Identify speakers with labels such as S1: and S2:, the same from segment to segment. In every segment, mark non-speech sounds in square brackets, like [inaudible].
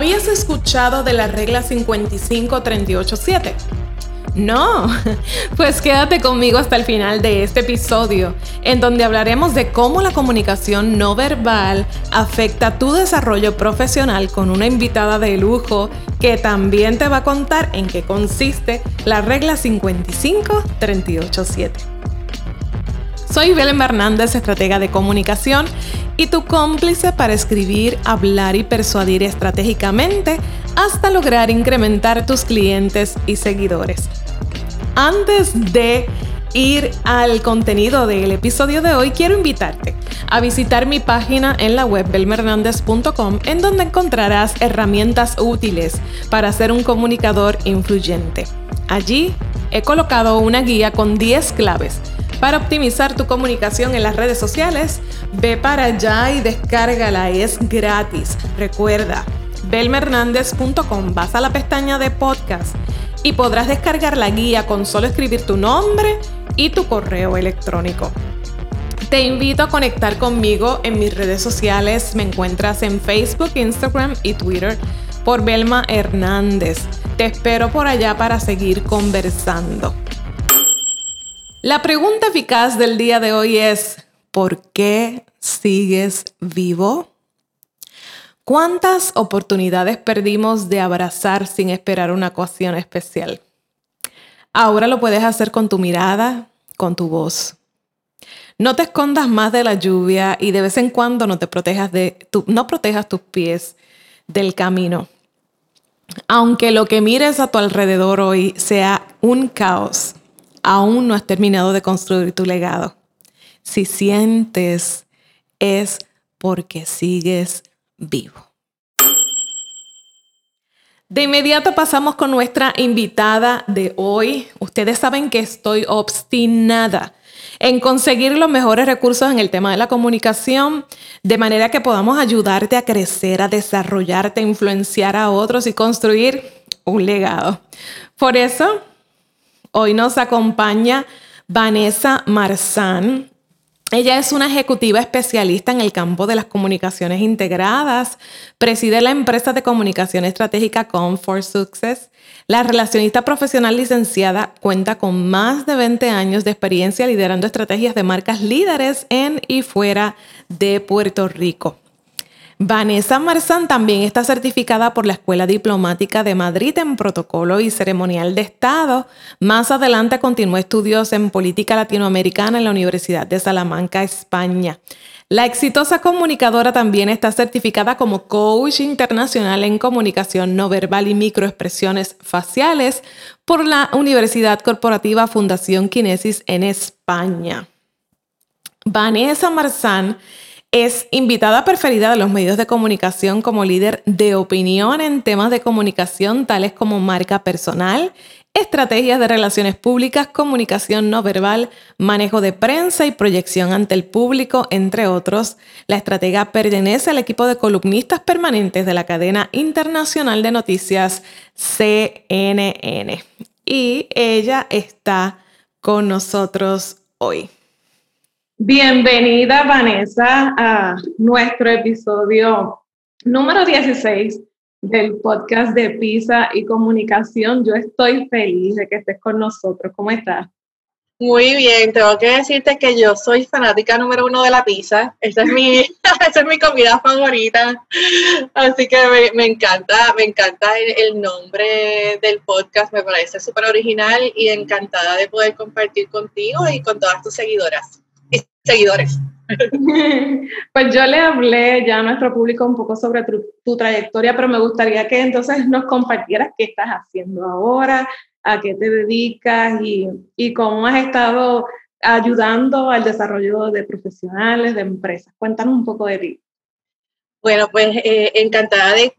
S1: ¿Habías escuchado de la regla 55-38-7? No, [laughs] pues quédate conmigo hasta el final de este episodio, en donde hablaremos de cómo la comunicación no verbal afecta tu desarrollo profesional con una invitada de lujo que también te va a contar en qué consiste la regla 55-38-7. Soy Belén Hernández, estratega de comunicación y tu cómplice para escribir, hablar y persuadir estratégicamente hasta lograr incrementar tus clientes y seguidores. Antes de ir al contenido del episodio de hoy, quiero invitarte a visitar mi página en la web belmernandez.com en donde encontrarás herramientas útiles para ser un comunicador influyente. Allí he colocado una guía con 10 claves para optimizar tu comunicación en las redes sociales, ve para allá y descárgala, es gratis. Recuerda, belmernandez.com, vas a la pestaña de podcast y podrás descargar la guía con solo escribir tu nombre y tu correo electrónico. Te invito a conectar conmigo en mis redes sociales. Me encuentras en Facebook, Instagram y Twitter por Belma Hernández. Te espero por allá para seguir conversando. La pregunta eficaz del día de hoy es, ¿por qué sigues vivo? ¿Cuántas oportunidades perdimos de abrazar sin esperar una ocasión especial? Ahora lo puedes hacer con tu mirada, con tu voz. No te escondas más de la lluvia y de vez en cuando no te protejas de no protejas tus pies del camino. Aunque lo que mires a tu alrededor hoy sea un caos, aún no has terminado de construir tu legado. Si sientes, es porque sigues vivo. De inmediato pasamos con nuestra invitada de hoy. Ustedes saben que estoy obstinada en conseguir los mejores recursos en el tema de la comunicación, de manera que podamos ayudarte a crecer, a desarrollarte, a influenciar a otros y construir un legado. Por eso, Hoy nos acompaña Vanessa Marzán. Ella es una ejecutiva especialista en el campo de las comunicaciones integradas, preside la empresa de comunicación estratégica Comfort Success. La relacionista profesional licenciada cuenta con más de 20 años de experiencia liderando estrategias de marcas líderes en y fuera de Puerto Rico. Vanessa Marzán también está certificada por la Escuela Diplomática de Madrid en Protocolo y Ceremonial de Estado. Más adelante continuó estudios en política latinoamericana en la Universidad de Salamanca, España. La exitosa comunicadora también está certificada como coach internacional en comunicación no verbal y microexpresiones faciales por la Universidad Corporativa Fundación Kinesis en España. Vanessa Marzán es invitada preferida de los medios de comunicación como líder de opinión en temas de comunicación tales como marca personal, estrategias de relaciones públicas, comunicación no verbal, manejo de prensa y proyección ante el público, entre otros. La estratega pertenece al equipo de columnistas permanentes de la cadena internacional de noticias CNN. Y ella está con nosotros hoy. Bienvenida, Vanessa, a nuestro episodio número 16 del podcast de PISA y Comunicación. Yo estoy feliz de que estés con nosotros. ¿Cómo estás?
S2: Muy bien, tengo que decirte que yo soy fanática número uno de la pizza. Esa es mi, [laughs] esa es mi comida favorita. Así que me, encanta, me encanta el, nombre del podcast, me parece súper original y encantada de poder compartir contigo y con todas tus seguidoras seguidores. [laughs]
S1: Pues yo le hablé ya a nuestro público un poco sobre tu, trayectoria, pero me gustaría que entonces nos compartieras qué estás haciendo ahora, a qué te dedicas y, y cómo has estado ayudando al desarrollo de profesionales, de empresas. Cuéntanos un poco de ti.
S2: Bueno, pues eh, encantada de,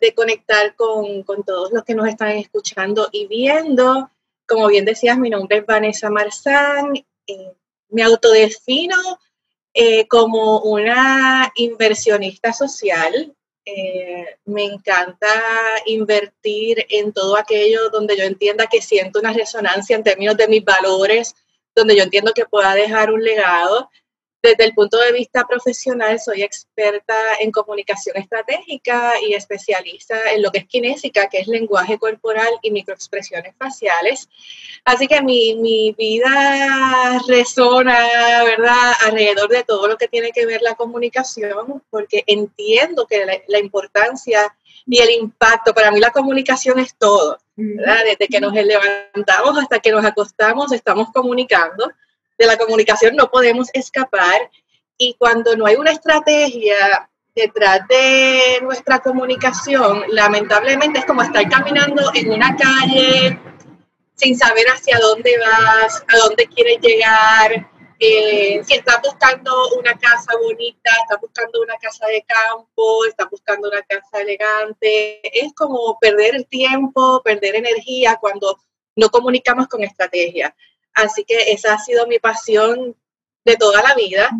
S2: de, conectar con, con, todos los que nos están escuchando y viendo. Como bien decías, mi nombre es Vanessa Marzán. Eh, me autodefino eh, como una inversionista social. Eh, me encanta invertir en todo aquello donde yo entienda que siento una resonancia en términos de mis valores, donde yo entiendo que pueda dejar un legado. Desde el punto de vista profesional, soy experta en comunicación estratégica y especialista en lo que es kinésica, que es lenguaje corporal y microexpresiones faciales. Así que mi, mi vida resona, ¿verdad?, alrededor de todo lo que tiene que ver la comunicación, porque entiendo que la, la importancia y el impacto, para mí la comunicación es todo, ¿verdad? Desde que nos levantamos hasta que nos acostamos, estamos comunicando de la comunicación no podemos escapar y cuando no hay una estrategia detrás de nuestra comunicación, lamentablemente es como estar caminando en una calle sin saber hacia dónde vas, a dónde quieres llegar. Eh, si estás buscando una casa bonita, estás buscando una casa de campo, estás buscando una casa elegante, es como perder el tiempo, perder energía cuando no comunicamos con estrategia. Así que esa ha sido mi pasión de toda la vida.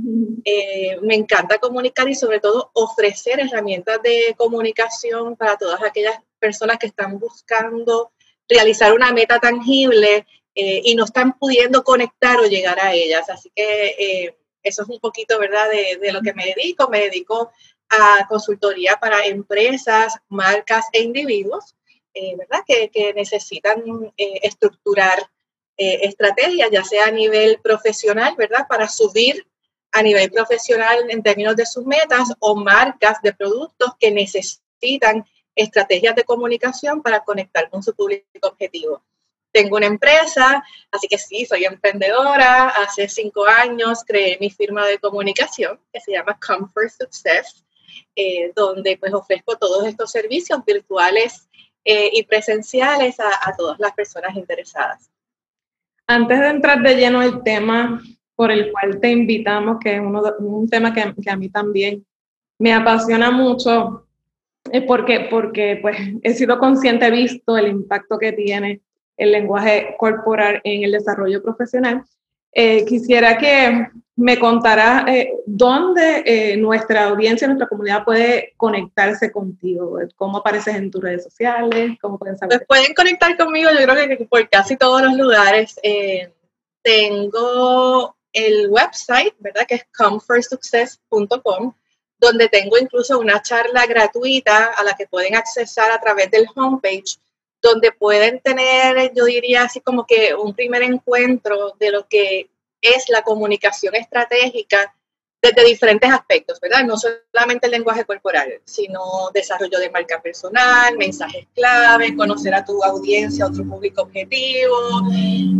S2: Eh, me encanta comunicar y sobre todo ofrecer herramientas de comunicación para todas aquellas personas que están buscando realizar una meta tangible eh, y no están pudiendo conectar o llegar a ellas. Así que eh, eso es un poquito, ¿verdad?, de, lo que me dedico. Me dedico a consultoría para empresas, marcas e individuos, ¿verdad?, que, que necesitan estructurar eh, estrategias, ya sea a nivel profesional, ¿verdad? Para subir a nivel profesional en términos de sus metas o marcas de productos que necesitan estrategias de comunicación para conectar con su público objetivo. Tengo una empresa, así que sí, soy emprendedora. Hace cinco años creé mi firma de comunicación que se llama Comfort Success, eh, donde pues ofrezco todos estos servicios virtuales eh, y presenciales a, a todas las personas interesadas.
S3: Antes de entrar de lleno el tema por el cual te invitamos, que es uno un tema que, que, a mí también me apasiona mucho, es porque, porque pues, he sido consciente, he visto el impacto que tiene el lenguaje corporal en el desarrollo profesional. Eh, quisiera que me contara eh, dónde eh, nuestra audiencia, nuestra comunidad puede conectarse contigo, cómo apareces en tus redes sociales, cómo pueden saber.
S2: Pues pueden conectar conmigo, yo creo que por casi todos los lugares. tengo el website, ¿verdad? Que es comfortsuccess.com, donde tengo incluso una charla gratuita a la que pueden accesar a través del homepage donde pueden tener, yo diría así como que un primer encuentro de lo que es la comunicación estratégica desde diferentes aspectos, ¿verdad? No solamente el lenguaje corporal, sino desarrollo de marca personal, mensajes clave, conocer a tu audiencia, a tu público objetivo,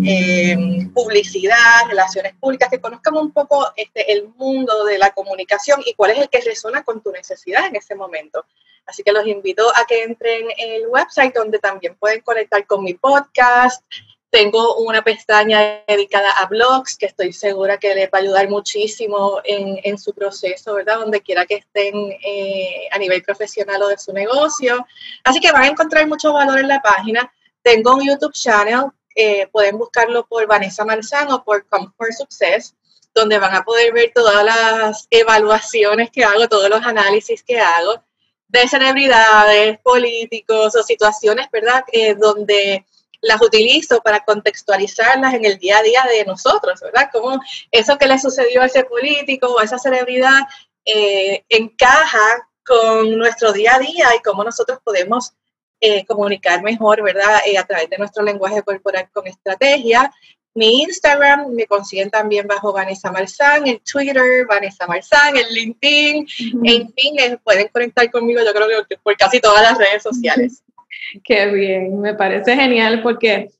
S2: em, publicidad, relaciones públicas, que conozcan un poco este, el mundo de la comunicación y cuál es el que resuena con tu necesidad en ese momento. Así que los invito a que entren en el website donde también pueden conectar con mi podcast. Tengo una pestaña dedicada a blogs que estoy segura que les va a ayudar muchísimo en, en su proceso, ¿verdad? Donde quiera que estén eh, a nivel profesional o de su negocio. Así que van a encontrar mucho valor en la página. Tengo un YouTube channel, eh, pueden buscarlo por Vanessa Marzán o por Comfort Success, donde van a poder ver todas las evaluaciones que hago, todos los análisis que hago de celebridades, políticos o situaciones, ¿verdad? Eh, donde las utilizo para contextualizarlas en el día a día de nosotros, ¿verdad? Como eso que le sucedió a ese político o a esa celebridad eh, encaja con nuestro día a día y cómo nosotros podemos eh, comunicar mejor, ¿verdad? a través de nuestro lenguaje corporal con estrategia mi Instagram me consiguen también bajo Vanessa Marzán, el Twitter, Vanessa Marzán, el LinkedIn, en fin, pueden conectar conmigo yo creo que por casi todas las redes sociales. [laughs]
S3: Qué bien, me parece genial porque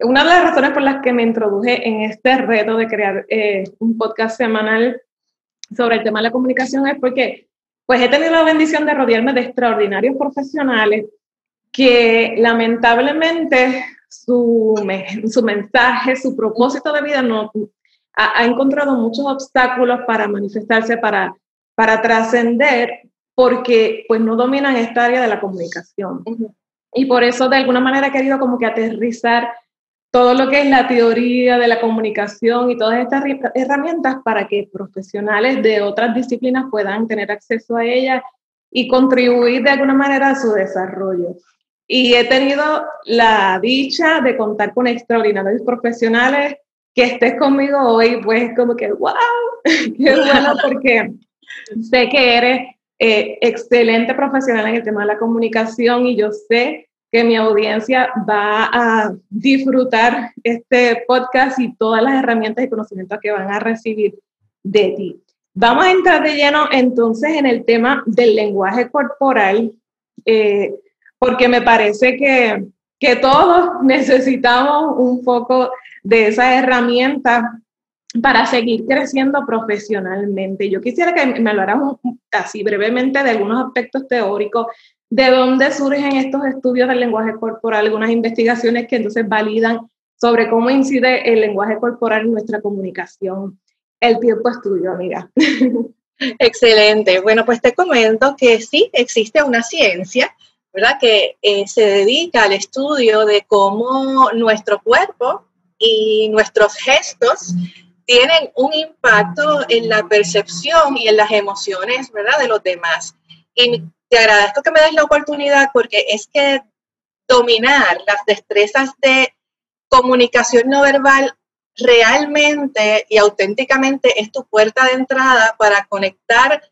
S3: una de las razones por las que me introduje en este reto de crear eh, un podcast semanal sobre el tema de la comunicación es porque pues he tenido la bendición de rodearme de extraordinarios profesionales que lamentablemente su, su mensaje, su propósito de vida, no, ha, encontrado muchos obstáculos para manifestarse, para, para trascender, porque pues no dominan esta área de la comunicación. Y por eso de alguna manera he querido como que aterrizar todo lo que es la teoría de la comunicación y todas estas herramientas para que profesionales de otras disciplinas puedan tener acceso a ellas y contribuir de alguna manera a su desarrollo. Y he tenido la dicha de contar con extraordinarios profesionales
S1: que estés conmigo hoy, pues como que, wow, [laughs] qué bueno [laughs] porque sé que eres eh, excelente profesional en el tema de la comunicación y yo sé que mi audiencia va a disfrutar este podcast y todas las herramientas y conocimientos que van a recibir de ti. Vamos a entrar de lleno entonces en el tema del lenguaje corporal, eh, porque me parece que, que todos necesitamos un poco de esa herramienta para seguir creciendo profesionalmente. Yo quisiera que me hablaras así brevemente de algunos aspectos teóricos, de dónde surgen estos estudios del lenguaje corporal, algunas investigaciones que entonces validan sobre cómo incide el lenguaje corporal en nuestra comunicación. El tiempo es tuyo, amiga. [laughs]
S2: Excelente. Bueno, pues te comento que sí existe una ciencia, ¿verdad? Que eh, se dedica al estudio de cómo nuestro cuerpo y nuestros gestos tienen un impacto en la percepción y en las emociones, ¿verdad? De los demás. Y te agradezco que me des la oportunidad porque es que dominar las destrezas de comunicación no verbal realmente y auténticamente es tu puerta de entrada para conectar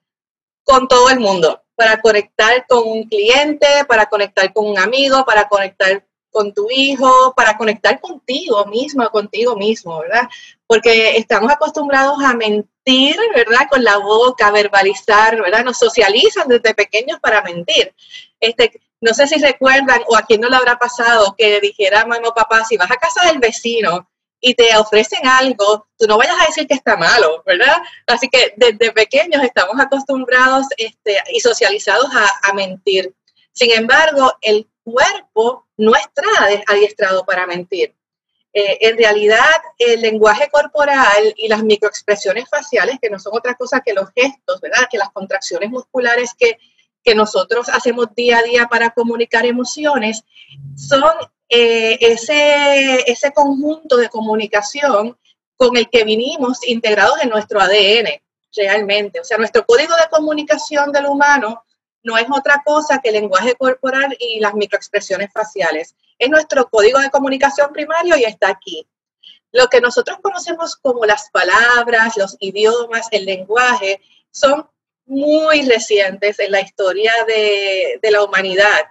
S2: con todo el mundo, para conectar con un cliente, para conectar con un amigo, para conectar con tu hijo, para conectar contigo mismo, contigo mismo, ¿verdad? Porque estamos acostumbrados a mentir, ¿verdad? Con la boca, verbalizar, ¿verdad? Nos socializan desde pequeños para mentir. Este, no sé si recuerdan o a quién no le habrá pasado que dijera mamá o papá, si vas a casa del vecino y te ofrecen algo, tú no vayas a decir que está malo, ¿verdad? Así que desde pequeños estamos acostumbrados este, y socializados a, a mentir. Sin embargo, el cuerpo no está adiestrado para mentir. Eh, en realidad, el lenguaje corporal y las microexpresiones faciales, que no son otra cosa que los gestos, ¿verdad? Que las contracciones musculares que, nosotros hacemos día a día para comunicar emociones, son eh, ese, ese conjunto de comunicación con el que vinimos integrados en nuestro ADN, realmente. O sea, nuestro código de comunicación del humano no es otra cosa que el lenguaje corporal y las microexpresiones faciales. Es nuestro código de comunicación primario y está aquí. Lo que nosotros conocemos como las palabras, los idiomas, el lenguaje, son muy recientes en la historia de, la humanidad.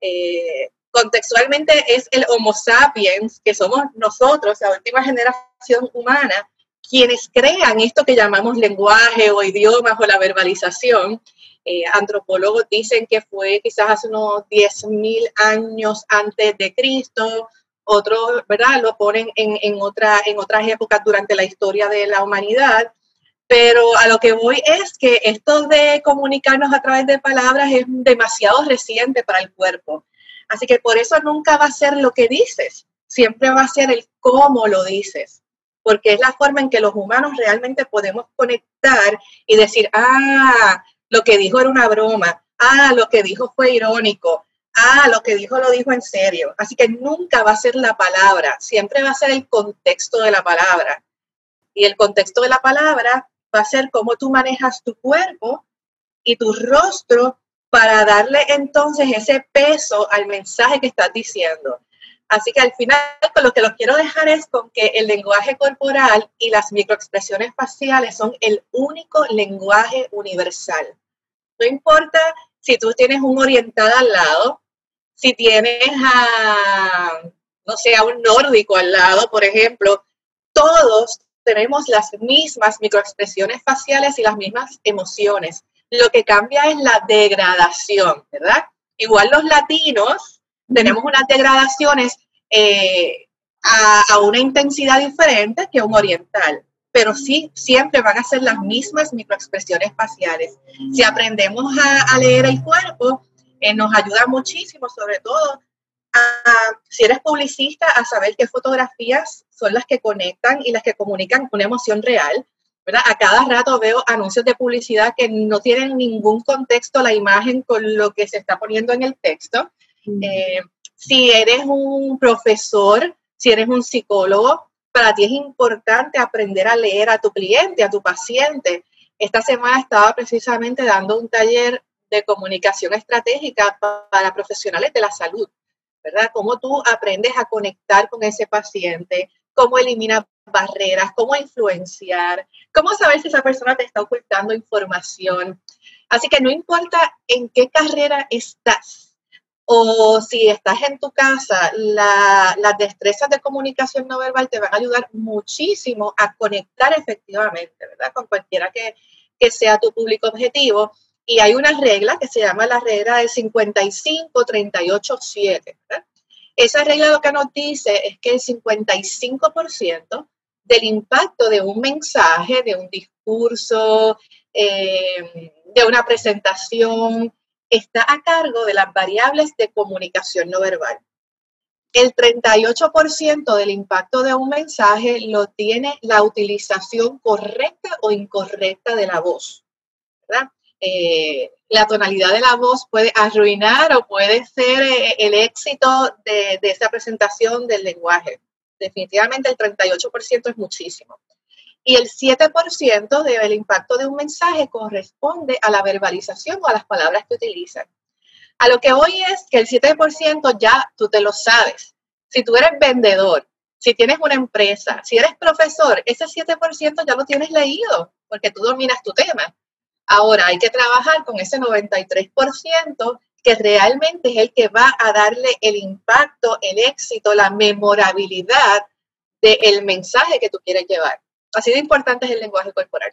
S2: Eh, contextualmente es el Homo sapiens, que somos nosotros, la última generación humana, quienes crean esto que llamamos lenguaje o idiomas o la verbalización eh, antropólogos dicen que fue quizás hace unos 10.000 años antes de Cristo, otros, ¿verdad? Lo ponen en, en, otra, en otras épocas durante la historia de la humanidad. Pero a lo que voy es que esto de comunicarnos a través de palabras es demasiado reciente para el cuerpo. Así que por eso nunca va a ser lo que dices, siempre va a ser el cómo lo dices, porque es la forma en que los humanos realmente podemos conectar y decir, ah, lo que dijo era una broma, ah, lo que dijo fue irónico, ah, lo que dijo lo dijo en serio. Así que nunca va a ser la palabra, siempre va a ser el contexto de la palabra. Y el contexto de la palabra va a ser cómo tú manejas tu cuerpo y tu rostro para darle entonces ese peso al mensaje que estás diciendo. Así que al final con lo que los quiero dejar es con que el lenguaje corporal y las microexpresiones faciales son el único lenguaje universal. No importa si tú tienes un oriental al lado, si tienes a, no sé, a un nórdico al lado, por ejemplo, todos tenemos las mismas microexpresiones faciales y las mismas emociones. Lo que cambia es la degradación, ¿verdad? Igual los latinos tenemos unas degradaciones eh, a, una intensidad diferente que un oriental, pero sí siempre van a ser las mismas microexpresiones faciales. Si aprendemos a, leer el cuerpo, eh, nos ayuda muchísimo, sobre todo si eres publicista, a saber qué fotografías son las que conectan y las que comunican una emoción real. ¿Verdad? A cada rato veo anuncios de publicidad que no tienen ningún contexto la imagen con lo que se está poniendo en el texto. Eh, si eres un profesor, si eres un psicólogo, para ti es importante aprender a leer a tu cliente, a tu paciente. Esta semana estaba precisamente dando un taller de comunicación estratégica para profesionales de la salud, ¿verdad? Cómo tú aprendes a conectar con ese paciente, cómo eliminas barreras, cómo influenciar, cómo saber si esa persona te está ocultando información. Así que no importa en qué carrera estás o si estás en tu casa, las destrezas de comunicación no verbal te van a ayudar muchísimo a conectar efectivamente, ¿verdad? Con cualquiera que, que sea tu público objetivo. Y hay una regla que se llama la regla del 55-38-7. Esa regla lo que nos dice es que el 55% del impacto de un mensaje, de un discurso, eh, de una presentación, está a cargo de las variables de comunicación no verbal. El 38% del impacto de un mensaje lo tiene la utilización correcta o incorrecta de la voz. Eh, la tonalidad de la voz puede arruinar o puede ser eh, el éxito de, de esa presentación del lenguaje. Definitivamente el 38% es muchísimo. Y el 7% del impacto de un mensaje corresponde a la verbalización o a las palabras que utilizan. A lo que hoy es que el 7% ya tú te lo sabes. Si tú eres vendedor, si tienes una empresa, si eres profesor, ese 7% ya lo tienes leído porque tú dominas tu tema. Ahora hay que trabajar con ese 93% que realmente es el que va a darle el impacto, el éxito, la memorabilidad del mensaje que tú quieres llevar. Así de importante es el lenguaje corporal.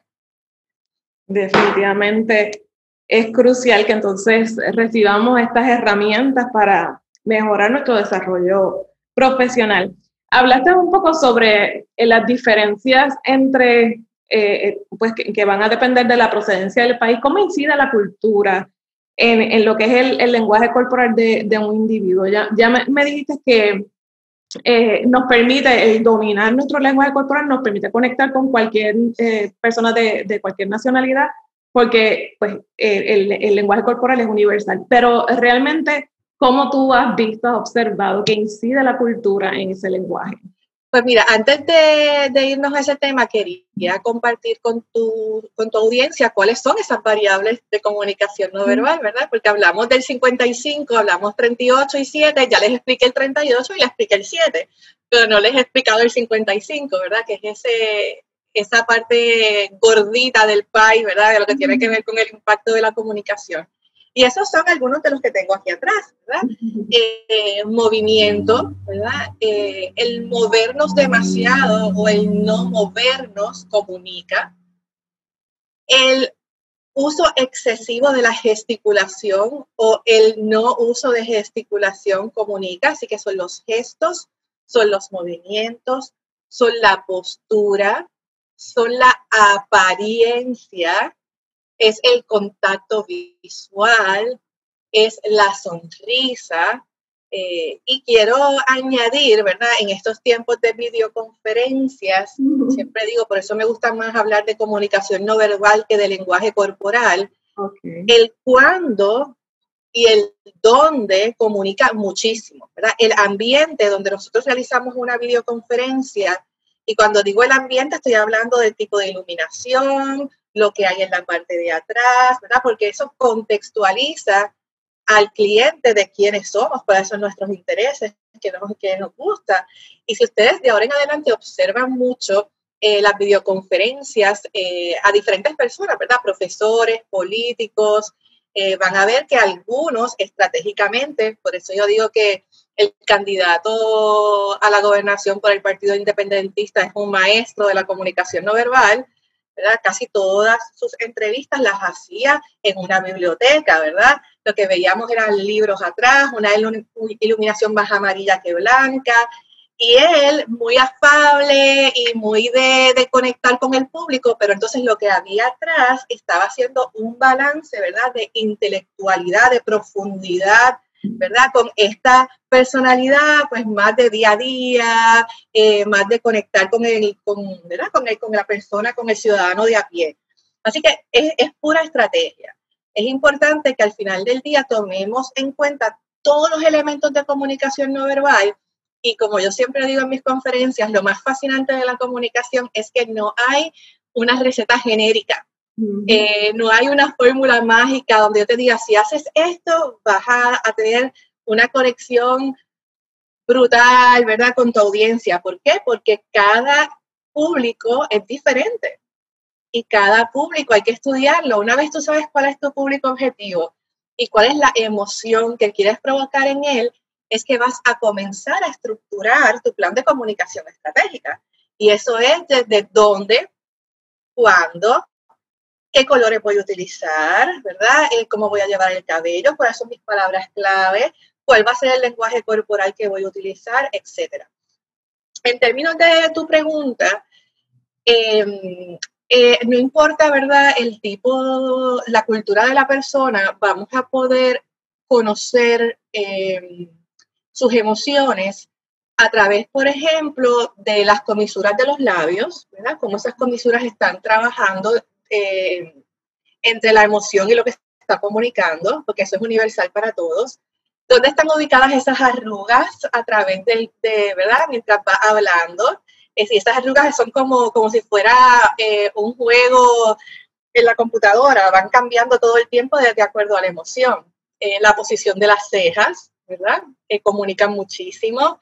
S1: Definitivamente es crucial que entonces recibamos estas herramientas para mejorar nuestro desarrollo profesional. Hablaste un poco sobre eh, las diferencias entre, eh, eh, pues que, van a depender de la procedencia del país, cómo incide la cultura en, lo que es el, lenguaje corporal de, un individuo. Ya, ya me dijiste que eh, nos permite dominar nuestro lenguaje corporal, nos permite conectar con cualquier eh, persona de, de, cualquier nacionalidad, porque pues, el, el, lenguaje corporal es universal. Pero realmente, ¿cómo tú has visto, has observado que incide la cultura en ese lenguaje?
S2: Pues mira, antes de, irnos a ese tema, quería compartir con tu, con tu audiencia cuáles son esas variables de comunicación no verbal, ¿verdad? Porque hablamos del 55, hablamos 38 y 7, ya les expliqué el 38 y les expliqué el 7, pero no les he explicado el 55, ¿verdad? Que es ese, esa parte gordita del país, ¿verdad? De lo que tiene que ver con el impacto de la comunicación. Y esos son algunos de los que tengo aquí atrás, ¿verdad? Eh, movimiento, ¿verdad? Eh, el movernos demasiado o el no movernos comunica. El uso excesivo de la gesticulación o el no uso de gesticulación comunica, así que son los gestos, son los movimientos, son la postura, son la apariencia, es el contacto visual, es la sonrisa. Eh, y quiero añadir, ¿verdad? En estos tiempos de videoconferencias, siempre digo, por eso me gusta más hablar de comunicación no verbal que de lenguaje corporal, el cuándo y el dónde comunica muchísimo, ¿verdad? El ambiente donde nosotros realizamos una videoconferencia, y cuando digo el ambiente estoy hablando del tipo de iluminación, lo que hay en la parte de atrás, ¿verdad? Porque eso contextualiza al cliente de quiénes somos, cuáles son nuestros intereses, qué nos, qué nos gusta. Y si ustedes de ahora en adelante observan mucho eh, las videoconferencias eh, a diferentes personas, ¿verdad? Profesores, políticos, eh, van a ver que algunos estratégicamente, por eso yo digo que el candidato a la gobernación por el Partido Independentista es un maestro de la comunicación no verbal, Casi todas sus entrevistas las hacía en una biblioteca, ¿verdad? Lo que veíamos eran libros atrás, una iluminación más amarilla que blanca, y él muy afable y muy de, de, conectar con el público, pero entonces lo que había atrás estaba haciendo un balance, ¿verdad? De intelectualidad, de profundidad, ¿verdad? Con esta personalidad, pues más de día a día, eh, más de conectar con, el, con, ¿verdad? Con, el, con la persona, con el ciudadano de a pie. Así que es, es pura estrategia. Es importante que al final del día tomemos en cuenta todos los elementos de comunicación no verbal y como yo siempre digo en mis conferencias, lo más fascinante de la comunicación es que no hay una receta genérica. Eh, no hay una fórmula mágica donde yo te diga, si haces esto, vas a, tener una conexión brutal, ¿verdad? Con tu audiencia. ¿Por qué? Porque cada público es diferente y cada público hay que estudiarlo. Una vez tú sabes cuál es tu público objetivo y cuál es la emoción que quieres provocar en él, es que vas a comenzar a estructurar tu plan de comunicación estratégica. Y eso es desde dónde, cuándo, qué colores voy a utilizar, ¿verdad? Eh, cómo voy a llevar el cabello, cuáles son mis palabras clave, cuál va a ser el lenguaje corporal que voy a utilizar, etcétera. En términos de tu pregunta, em, eh, no importa, ¿verdad? El tipo, la cultura de la persona, vamos a poder conocer em, sus emociones a través, por ejemplo, de las comisuras de los labios, ¿verdad? Cómo esas comisuras están trabajando eh, entre la emoción y lo que está comunicando, porque eso es universal para todos. ¿Dónde están ubicadas esas arrugas a través de, ¿verdad? Mientras va hablando. Es decir, esas arrugas son como, como si fuera eh, un juego en la computadora, van cambiando todo el tiempo de, acuerdo a la emoción. Eh, la posición de las cejas, ¿verdad? comunican muchísimo.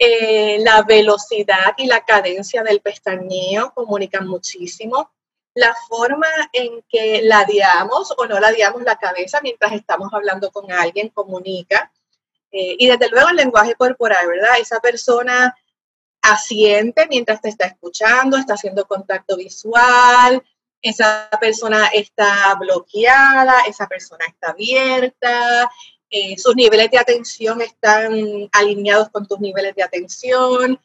S2: la velocidad y la cadencia del pestañeo comunican muchísimo la forma en que ladeamos o no ladeamos la cabeza mientras estamos hablando con alguien comunica. Eh, y desde luego el lenguaje corporal, ¿verdad? Esa persona asiente mientras te está escuchando, está haciendo contacto visual, esa persona está bloqueada, esa persona está abierta, eh, sus niveles de atención están alineados con tus niveles de atención.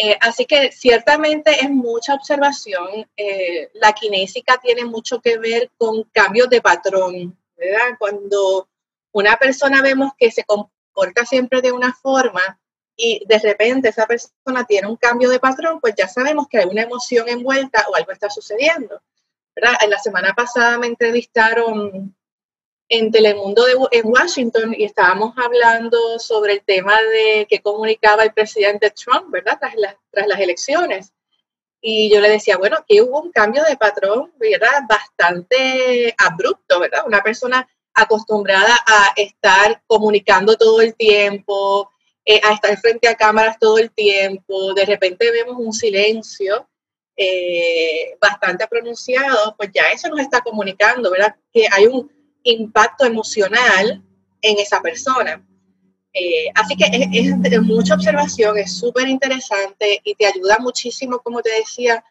S2: Eh, así que ciertamente es mucha observación. Eh, la kinésica tiene mucho que ver con cambios de patrón, ¿verdad? Cuando una persona vemos que se comporta siempre de una forma y de repente esa persona tiene un cambio de patrón, pues ya sabemos que hay una emoción envuelta o algo está sucediendo. ¿verdad? En la semana pasada me entrevistaron en Telemundo de, en Washington y estábamos hablando sobre el tema de que comunicaba el presidente Trump, ¿verdad? Tras, tras las elecciones. Y yo le decía, bueno, que hubo un cambio de patrón, ¿verdad? Bastante abrupto, ¿verdad? Una persona acostumbrada a estar comunicando todo el tiempo, eh, a estar frente a cámaras todo el tiempo, de repente vemos un silencio eh, bastante pronunciado, pues ya eso nos está comunicando, ¿verdad? Que hay un, impacto emocional en esa persona. Eh, así que es, de mucha observación, es súper interesante y te ayuda muchísimo, como te decía,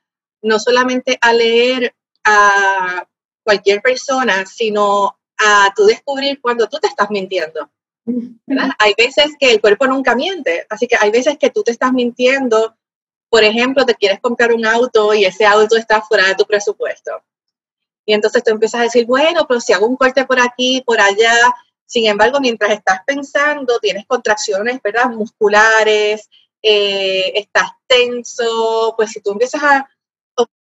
S2: no solamente a leer a cualquier persona, sino a tú descubrir cuando tú te estás mintiendo. Hay veces que el cuerpo nunca miente, así que hay veces que tú te estás mintiendo. Por ejemplo, te quieres comprar un auto y ese auto está fuera de tu presupuesto. Y entonces tú empiezas a decir, bueno, pero si hago un corte por aquí, por allá, sin embargo, mientras estás pensando, tienes contracciones, ¿verdad? Musculares, eh, estás tenso, pues si tú empiezas a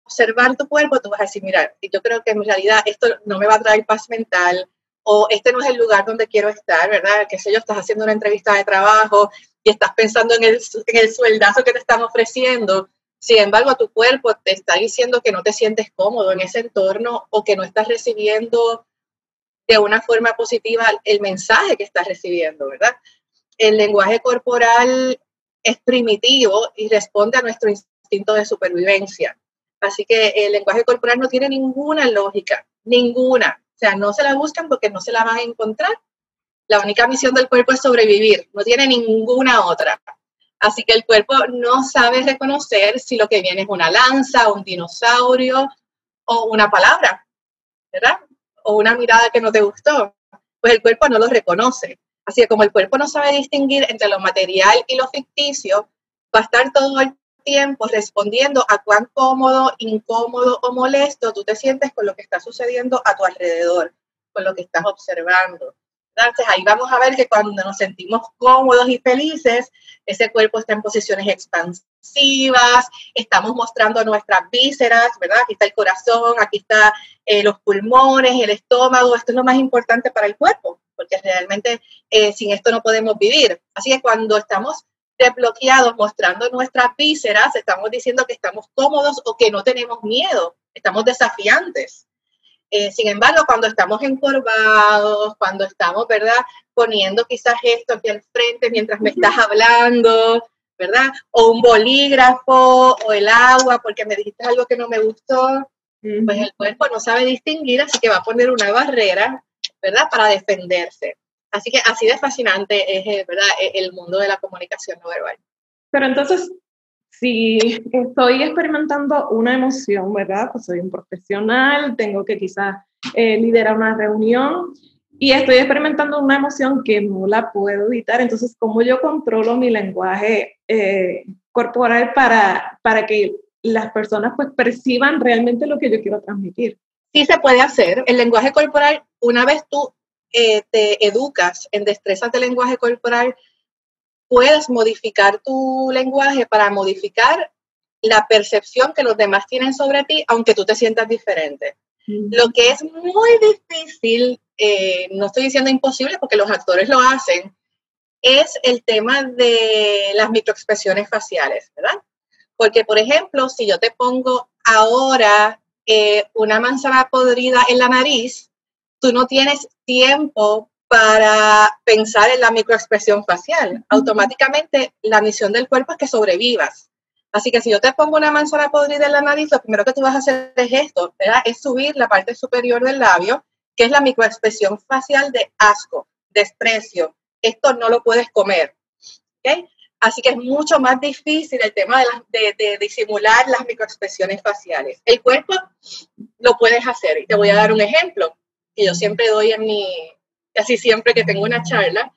S2: observar tu cuerpo, tú vas a decir, mira, yo creo que en realidad esto no me va a traer paz mental, o este no es el lugar donde quiero estar, ¿verdad? Que sé yo, estás haciendo una entrevista de trabajo y estás pensando en el, en el sueldazo que te están ofreciendo, sin embargo, tu cuerpo te está diciendo que no te sientes cómodo en ese entorno o que no estás recibiendo de una forma positiva el mensaje que estás recibiendo, ¿verdad? El lenguaje corporal es primitivo y responde a nuestro instinto de supervivencia. Así que el lenguaje corporal no tiene ninguna lógica, ninguna. O sea, no se la buscan porque no se la van a encontrar. La única misión del cuerpo es sobrevivir, no tiene ninguna otra. Así que el cuerpo no sabe reconocer si lo que viene es una lanza, un dinosaurio o una palabra, ¿verdad? O una mirada que no te gustó. Pues el cuerpo no lo reconoce. Así que como el cuerpo no sabe distinguir entre lo material y lo ficticio, va a estar todo el tiempo respondiendo a cuán cómodo, incómodo o molesto tú te sientes con lo que está sucediendo a tu alrededor, con lo que estás observando. Entonces ahí vamos a ver que cuando nos sentimos cómodos y felices, ese cuerpo está en posiciones expansivas, estamos mostrando nuestras vísceras, ¿verdad? Aquí está el corazón, aquí está eh, los pulmones, el estómago, esto es lo más importante para el cuerpo, porque realmente eh, sin esto no podemos vivir. Así que cuando estamos desbloqueados mostrando nuestras vísceras, estamos diciendo que estamos cómodos o que no tenemos miedo, estamos desafiantes. Eh, sin embargo, cuando estamos encorvados, cuando estamos, ¿verdad? Poniendo quizás esto aquí al frente mientras me estás hablando, ¿verdad? O un bolígrafo o el agua porque me dijiste algo que no me gustó, pues el cuerpo no sabe distinguir, así que va a poner una barrera, ¿verdad? Para defenderse. Así que así de fascinante es, eh, ¿verdad? E, el mundo de la comunicación no verbal.
S1: Pero entonces, si estoy experimentando una emoción, ¿verdad? Pues soy un profesional, tengo que quizás eh, liderar una reunión y estoy experimentando una emoción que no la puedo evitar. Entonces, ¿cómo yo controlo mi lenguaje eh, corporal para, para que las personas pues perciban realmente lo que yo quiero transmitir?
S2: Sí se puede hacer. El lenguaje corporal, una vez tú eh, te educas en destrezas de lenguaje corporal, puedes modificar tu lenguaje para modificar la percepción que los demás tienen sobre ti, aunque tú te sientas diferente. Lo que es muy difícil, eh, no estoy diciendo imposible porque los actores lo hacen, es el tema de las microexpresiones faciales, ¿verdad? Porque, por ejemplo, si yo te pongo ahora eh, una manzana podrida en la nariz, tú no tienes tiempo para pensar en la microexpresión facial. Automáticamente la misión del cuerpo es que sobrevivas. Así que si yo te pongo una manzana podrida en la nariz, lo primero que tú vas a hacer es esto, ¿verdad? Es subir la parte superior del labio, que es la microexpresión facial de asco, desprecio. Esto no lo puedes comer. ¿okay? Así que es mucho más difícil el tema de, de, disimular las microexpresiones faciales. El cuerpo lo puedes hacer. Y te voy a dar un ejemplo que yo siempre doy en mi, casi siempre que tengo una charla.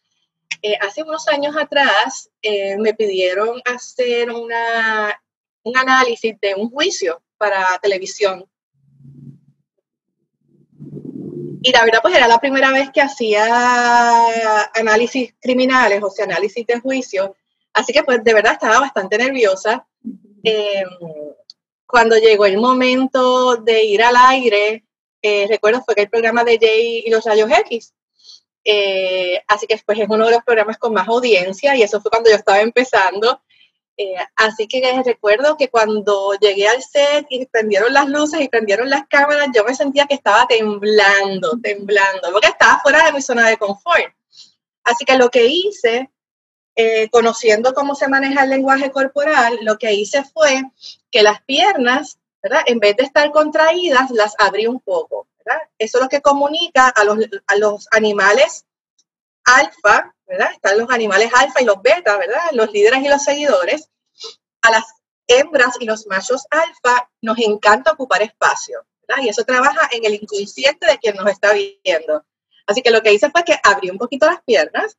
S2: Eh, hace unos años atrás eh, me pidieron hacer un análisis de un juicio para televisión. Y la verdad, pues era la primera vez que hacía análisis criminales, o sea, análisis de juicio. Así que pues de verdad estaba bastante nerviosa. Em, cuando llegó el momento de ir al aire, eh, recuerdo fue que el programa de Jay y los rayos X. Eh, así que pues es uno de los programas con más audiencia y eso fue cuando yo estaba empezando. Eh, así que recuerdo que cuando llegué al set y prendieron las luces y prendieron las cámaras, yo me sentía que estaba temblando, temblando, porque estaba fuera de mi zona de confort. Así que lo que hice eh, conociendo cómo se maneja el lenguaje corporal, lo que hice fue que las piernas, ¿verdad? En vez de estar contraídas, las abrí un poco, Eso es lo que comunica a los, a los animales alfa, ¿verdad? Están los animales alfa y los beta, ¿verdad? Los líderes y los seguidores. A las hembras y los machos alfa nos encanta ocupar espacio, ¿verdad? Y eso trabaja en el inconsciente de quien nos está viendo. Así que lo que hice fue que abrí un poquito las piernas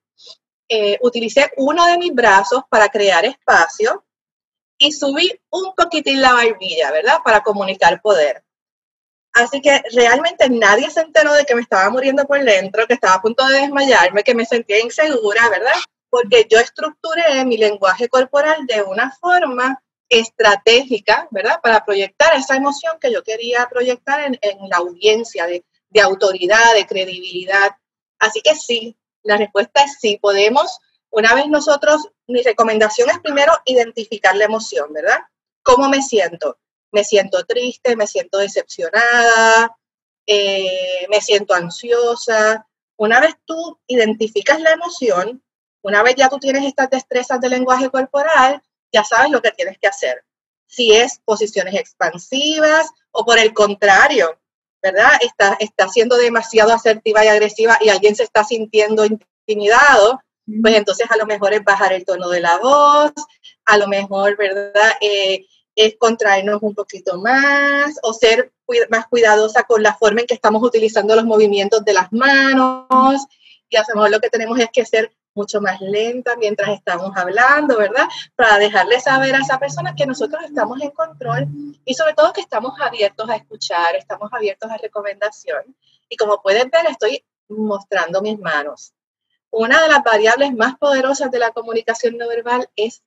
S2: eh, utilicé uno de mis brazos para crear espacio y subí un poquitín la barbilla, ¿verdad? Para comunicar poder. Así que realmente nadie se enteró de que me estaba muriendo por dentro, que estaba a punto de desmayarme, que me sentía insegura, ¿verdad? Porque yo estructuré mi lenguaje corporal de una forma estratégica, ¿verdad? Para proyectar esa emoción que yo quería proyectar en, la audiencia de, de autoridad, de credibilidad. Así que sí, la respuesta es sí, podemos. Una vez nosotros, mi recomendación es primero identificar la emoción, ¿verdad? ¿Cómo me siento? Me siento triste, me siento decepcionada, eh, me siento ansiosa. Una vez tú identificas la emoción, una vez ya tú tienes estas destrezas de lenguaje corporal, ya sabes lo que tienes que hacer. Si es posiciones expansivas o por el contrario, ¿verdad? Está, está siendo demasiado asertiva y agresiva y alguien se está sintiendo intimidado, pues entonces a lo mejor es bajar el tono de la voz, a lo mejor, ¿verdad? Eh, es contraernos un poquito más o ser más cuidadosa con la forma en que estamos utilizando los movimientos de las manos. Y a lo lo que tenemos es que ser mucho más lenta mientras estamos hablando, ¿verdad? Para dejarle saber a esa persona que nosotros estamos en control y sobre todo que estamos abiertos a escuchar, estamos abiertos a recomendación. Y como pueden ver, estoy mostrando mis manos. Una de las variables más poderosas de la comunicación no verbal es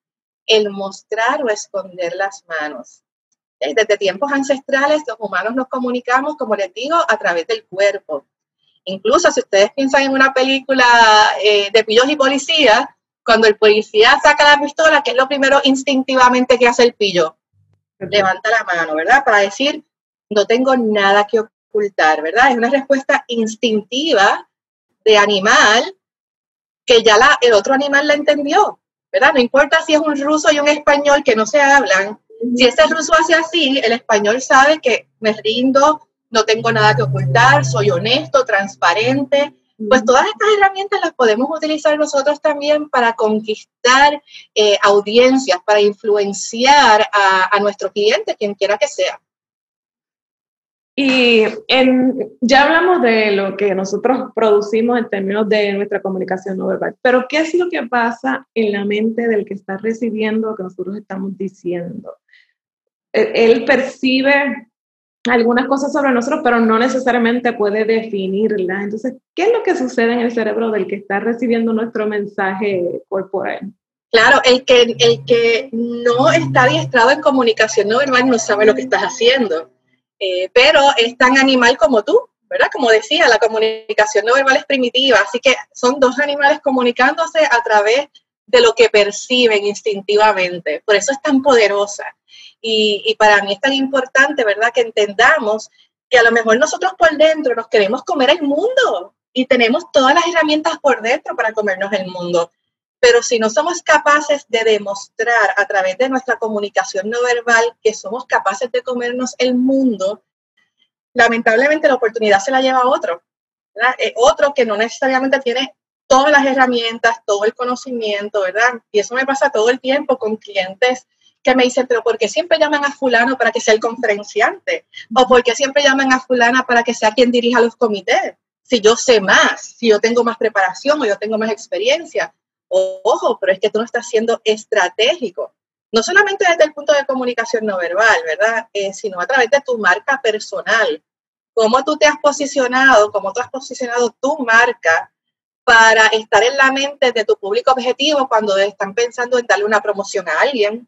S2: el mostrar o esconder las manos. Desde tiempos ancestrales los humanos nos comunicamos, como les digo, a través del cuerpo. Incluso si ustedes piensan en una película eh, de pillos y policías, cuando el policía saca la pistola, ¿qué es lo primero instintivamente que hace el pillo? Levanta la mano, ¿verdad? Para decir, no tengo nada que ocultar, ¿verdad? Es una respuesta instintiva de animal que ya la, el otro animal la entendió, ¿verdad? No importa si es un ruso y un español que no se hablan, si ese ruso hace así, el español sabe que me rindo, no tengo nada que ocultar, soy honesto, transparente. Pues todas estas herramientas las podemos utilizar nosotros también para conquistar eh, audiencias, para influenciar a, a nuestro cliente, quien quiera que sea.
S1: Y en, ya hablamos de lo que nosotros producimos en términos de nuestra comunicación no verbal, pero ¿qué es lo que pasa en la mente del que está recibiendo lo que nosotros estamos diciendo? Él percibe algunas cosas sobre nosotros, pero no necesariamente puede definirlas. Entonces, ¿qué es lo que sucede en el cerebro del que está recibiendo nuestro mensaje corporal?
S2: Claro, el que, el que no está adiestrado en comunicación no verbal no sabe lo que estás haciendo. Eh, pero es tan animal como tú, ¿verdad? Como decía, la comunicación no verbal es primitiva, así que son dos animales comunicándose a través de lo que perciben instintivamente. Por eso es tan poderosa. Y, y, para mí es tan importante, ¿verdad? Que entendamos que a lo mejor nosotros por dentro nos queremos comer el mundo y tenemos todas las herramientas por dentro para comernos el mundo. Pero si no somos capaces de demostrar a través de nuestra comunicación no verbal que somos capaces de comernos el mundo, lamentablemente la oportunidad se la lleva otro. Eh, otro que no necesariamente tiene todas las herramientas, todo el conocimiento, ¿verdad? Y eso me pasa todo el tiempo con clientes que me dicen, pero ¿por qué siempre llaman a fulano para que sea el conferenciante? ¿O por qué siempre llaman a fulana para que sea quien dirija los comités? Si yo sé más, si yo tengo más preparación o yo tengo más experiencia. Ojo, pero es que tú no estás siendo estratégico. No solamente desde el punto de comunicación no verbal, ¿verdad? Eh, sino a través de tu marca personal. Cómo tú te has posicionado, cómo tú has posicionado tu marca para estar en la mente de tu público objetivo cuando están pensando en darle una promoción a alguien,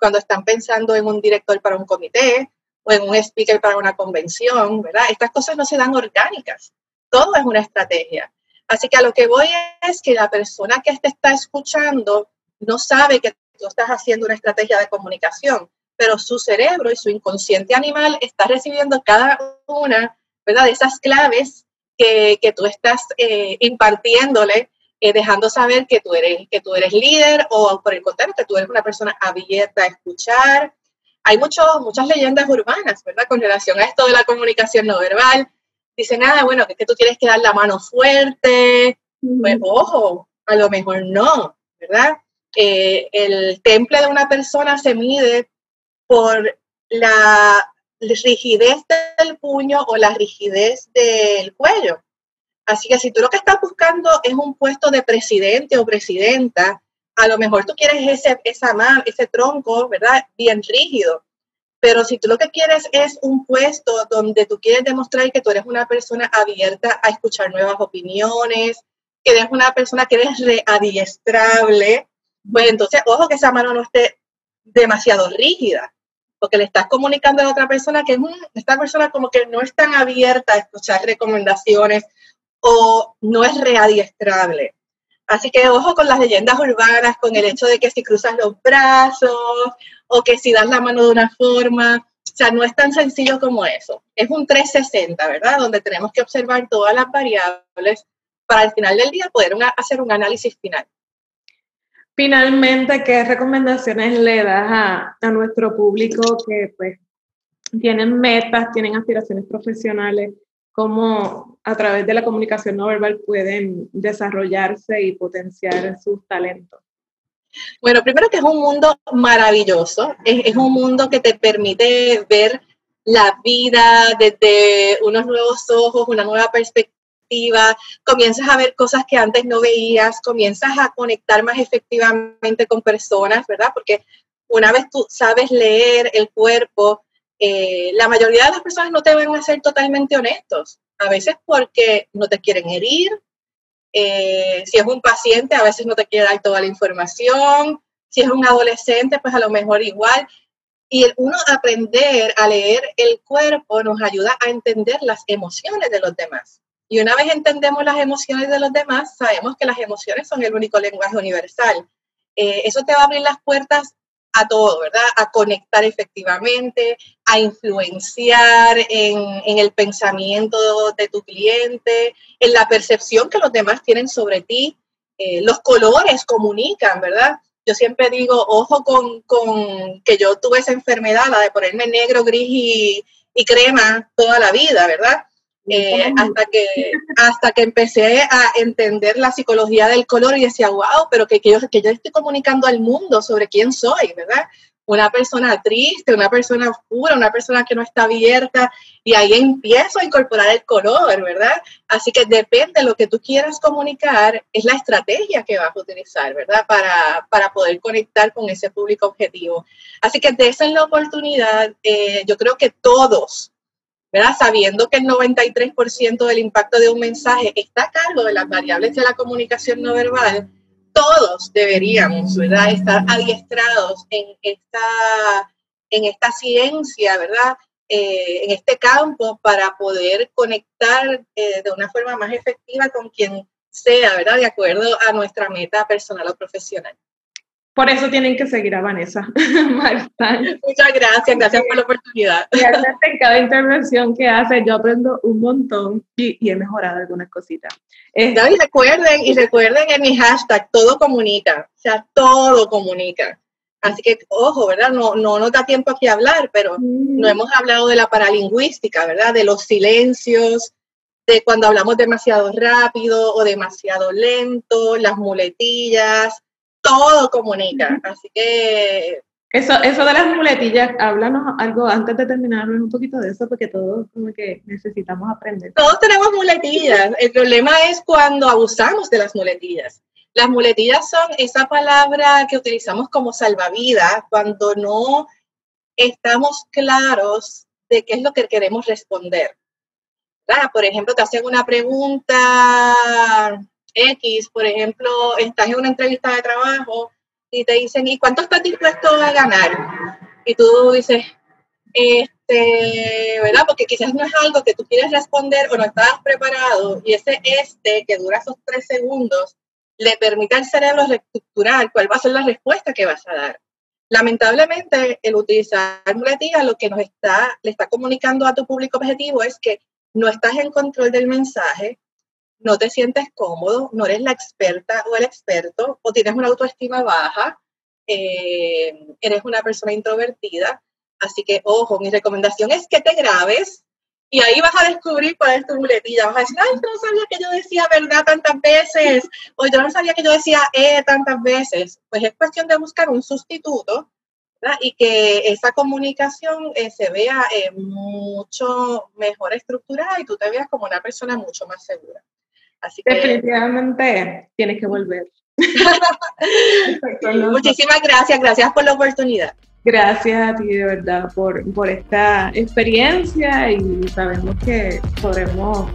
S2: cuando están pensando en un director para un comité o en un speaker para una convención, ¿verdad? Estas cosas no se dan orgánicas. Todo es una estrategia. Así que a lo que voy es que la persona que te está escuchando no sabe que tú estás haciendo una estrategia de comunicación, pero su cerebro y su inconsciente animal está recibiendo cada una ¿verdad? de esas claves que, que tú estás eh, impartiéndole, eh, dejando saber que tú, eres, que tú eres líder o por el contrario, que tú eres una persona abierta a escuchar. Hay muchos muchas leyendas urbanas, ¿verdad? Con relación a esto de la comunicación no verbal dicen, ah, bueno, que es que tú tienes que dar la mano fuerte. Pues ojo, a lo mejor no, ¿verdad? Eh, el temple de una persona se mide por la rigidez del puño o la rigidez del cuello. Así que si tú lo que estás buscando es un puesto de presidente o presidenta, a lo mejor tú quieres ese, esa mano, ese tronco, ¿verdad? Bien rígido. Pero si tú lo que quieres es un puesto donde tú quieres demostrar que tú eres una persona abierta a escuchar nuevas opiniones, que eres una persona que eres readiestrable, pues entonces, ojo que esa mano no esté demasiado rígida, porque le estás comunicando a otra persona que es esta persona como que no es tan abierta a escuchar recomendaciones o no es readiestrable. Así que ojo con las leyendas urbanas, con el hecho de que si cruzas los brazos o que si das la mano de una forma, o sea, no es tan sencillo como eso. Es un 360, ¿verdad? Donde tenemos que observar todas las variables para al final del día poder hacer un análisis final.
S1: Finalmente, ¿qué recomendaciones le das a, a nuestro público que pues tienen metas, tienen aspiraciones profesionales? ¿Cómo a través de la comunicación no verbal pueden desarrollarse y potenciar sus talentos?
S2: Bueno, primero que es un mundo maravilloso, es, un mundo que te permite ver la vida desde unos nuevos ojos, una nueva perspectiva, comienzas a ver cosas que antes no veías, comienzas a conectar más efectivamente con personas, ¿verdad? Porque una vez tú sabes leer el cuerpo, eh, la mayoría de las personas no te van a ser totalmente honestos, a veces porque no te quieren herir, eh, si es un paciente, a veces no te quiere dar toda la información. Si es un adolescente, pues a lo mejor igual. Y el uno aprender a leer el cuerpo nos ayuda a entender las emociones de los demás. Y una vez entendemos las emociones de los demás, sabemos que las emociones son el único lenguaje universal. Eh, eso te va a abrir las puertas a todo, ¿verdad? A conectar efectivamente, a influenciar en, el pensamiento de tu cliente, en la percepción que los demás tienen sobre ti. Eh, los colores comunican, ¿verdad? yo siempre digo, ojo con, con, que yo tuve esa enfermedad, la de ponerme negro, gris y, y crema toda la vida, ¿verdad? Eh, hasta, que, [laughs] hasta que empecé a entender la psicología del color y decía, wow, pero que, que, yo, que yo estoy comunicando al mundo sobre quién soy, ¿verdad? Una persona triste, una persona oscura, una persona que no está abierta, y ahí empiezo a incorporar el color, ¿verdad? Así que depende de lo que tú quieras comunicar, es la estrategia que vas a utilizar, ¿verdad? Para, para poder conectar con ese público objetivo. Así que de esa es la oportunidad, eh, yo creo que todos, Sabiendo que el 93% del impacto de un mensaje está a cargo de las variables de la comunicación no verbal, todos deberíamos, ¿verdad? Estar adiestrados en esta, en esta ciencia, ¿verdad? Eh, en este campo para poder conectar eh, de una forma más efectiva con quien sea, ¿verdad? De acuerdo a nuestra meta personal o profesional.
S1: Por eso tienen que seguir a Vanessa [laughs]
S2: Muchas gracias, gracias por la oportunidad.
S1: en cada intervención que hace, yo aprendo un montón y, he mejorado algunas cositas.
S2: y recuerden, y recuerden en mi hashtag, todo comunica, o sea, todo comunica. Así que, ojo, ¿verdad? No, no nos da tiempo aquí a hablar, pero mm. no hemos hablado de la paralingüística, ¿verdad? De los silencios, de cuando hablamos demasiado rápido o demasiado lento, las muletillas, todo comunica. Así que...
S1: Eso, eso de las muletillas, háblanos algo antes de terminar un poquito de eso, porque todos como que necesitamos aprender.
S2: Todos tenemos muletillas. El problema es cuando abusamos de las muletillas. Las muletillas son esa palabra que utilizamos como salvavidas cuando no estamos claros de qué es lo que queremos responder. Por ejemplo, te hacen una pregunta X, por ejemplo, estás en una entrevista de trabajo y te dicen, ¿y cuánto estás dispuesto a ganar? Y tú dices, este, ¿verdad? Porque quizás no es algo que tú quieres responder o no estabas preparado y ese este que dura esos tres segundos le permite al cerebro reestructurar cuál va a ser la respuesta que vas a dar. Lamentablemente, el utilizar muletillas lo que nos está, le está comunicando a tu público objetivo es que no estás en control del mensaje, no te sientes cómodo, no eres la experta o el experto, o tienes una autoestima baja, eh, eres una persona introvertida. Así que, ojo, mi recomendación es que te grabes y ahí vas a descubrir cuál es tu muletilla. Vas a decir, ay, yo no sabía que yo decía verdad tantas veces, o yo no sabía que yo decía eh tantas veces. Pues es cuestión de buscar un sustituto y que esa comunicación eh, se vea eh, mucho mejor estructurada y tú te veas como una persona mucho más segura.
S1: Definitivamente tienes que volver. [laughs]
S2: Muchísimas gracias, gracias por la oportunidad.
S1: Gracias a ti de verdad por, por esta experiencia y sabemos que podremos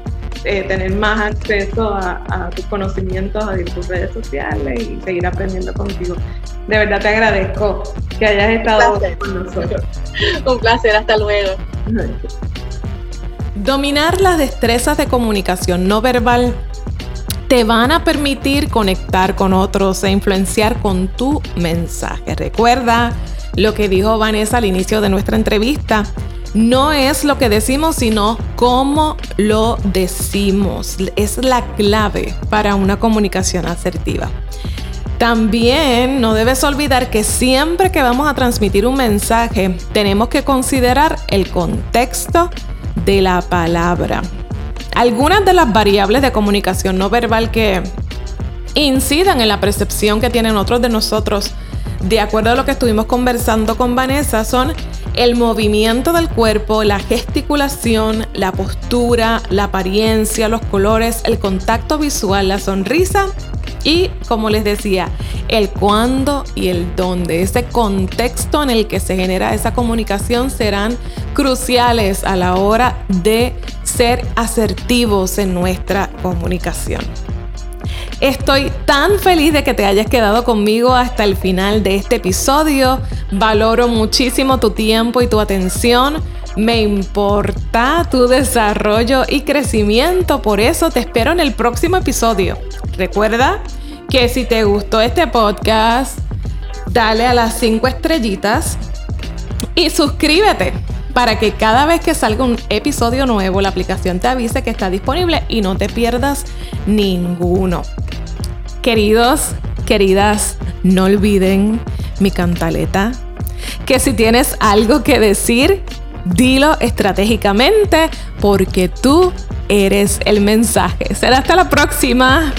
S1: eh, tener más acceso a, tus conocimientos, a tus redes sociales y seguir aprendiendo contigo. De verdad te agradezco que hayas estado con nosotros. [laughs]
S2: Un placer, hasta luego.
S1: Dominar las destrezas de comunicación no verbal te van a permitir conectar con otros e influenciar con tu mensaje. Recuerda lo que dijo Vanessa al inicio de nuestra entrevista. No es lo que decimos, sino cómo lo decimos. Es la clave para una comunicación asertiva. También no debes olvidar que siempre que vamos a transmitir un mensaje, tenemos que considerar el contexto de la palabra. Algunas de las variables de comunicación no verbal que incidan en la percepción que tienen otros de nosotros, de acuerdo a lo que estuvimos conversando con Vanessa, son el movimiento del cuerpo, la gesticulación, la postura, la apariencia, los colores, el contacto visual, la sonrisa y, como les decía, el cuándo y el dónde. Ese contexto en el que se genera esa comunicación serán cruciales a la hora de ser asertivos en nuestra comunicación. Estoy tan feliz de que te hayas quedado conmigo hasta el final de este episodio. Valoro muchísimo tu tiempo y tu atención. Me importa tu desarrollo y crecimiento, por eso te espero en el próximo episodio. Recuerda que si te gustó este podcast, dale a las 5 estrellitas y suscríbete para que cada vez que salga un episodio nuevo la aplicación te avise que está disponible y no te pierdas ninguno. Queridos, queridas, no olviden mi cantaleta, que si tienes algo que decir, dilo estratégicamente porque tú eres el mensaje. Será hasta la próxima.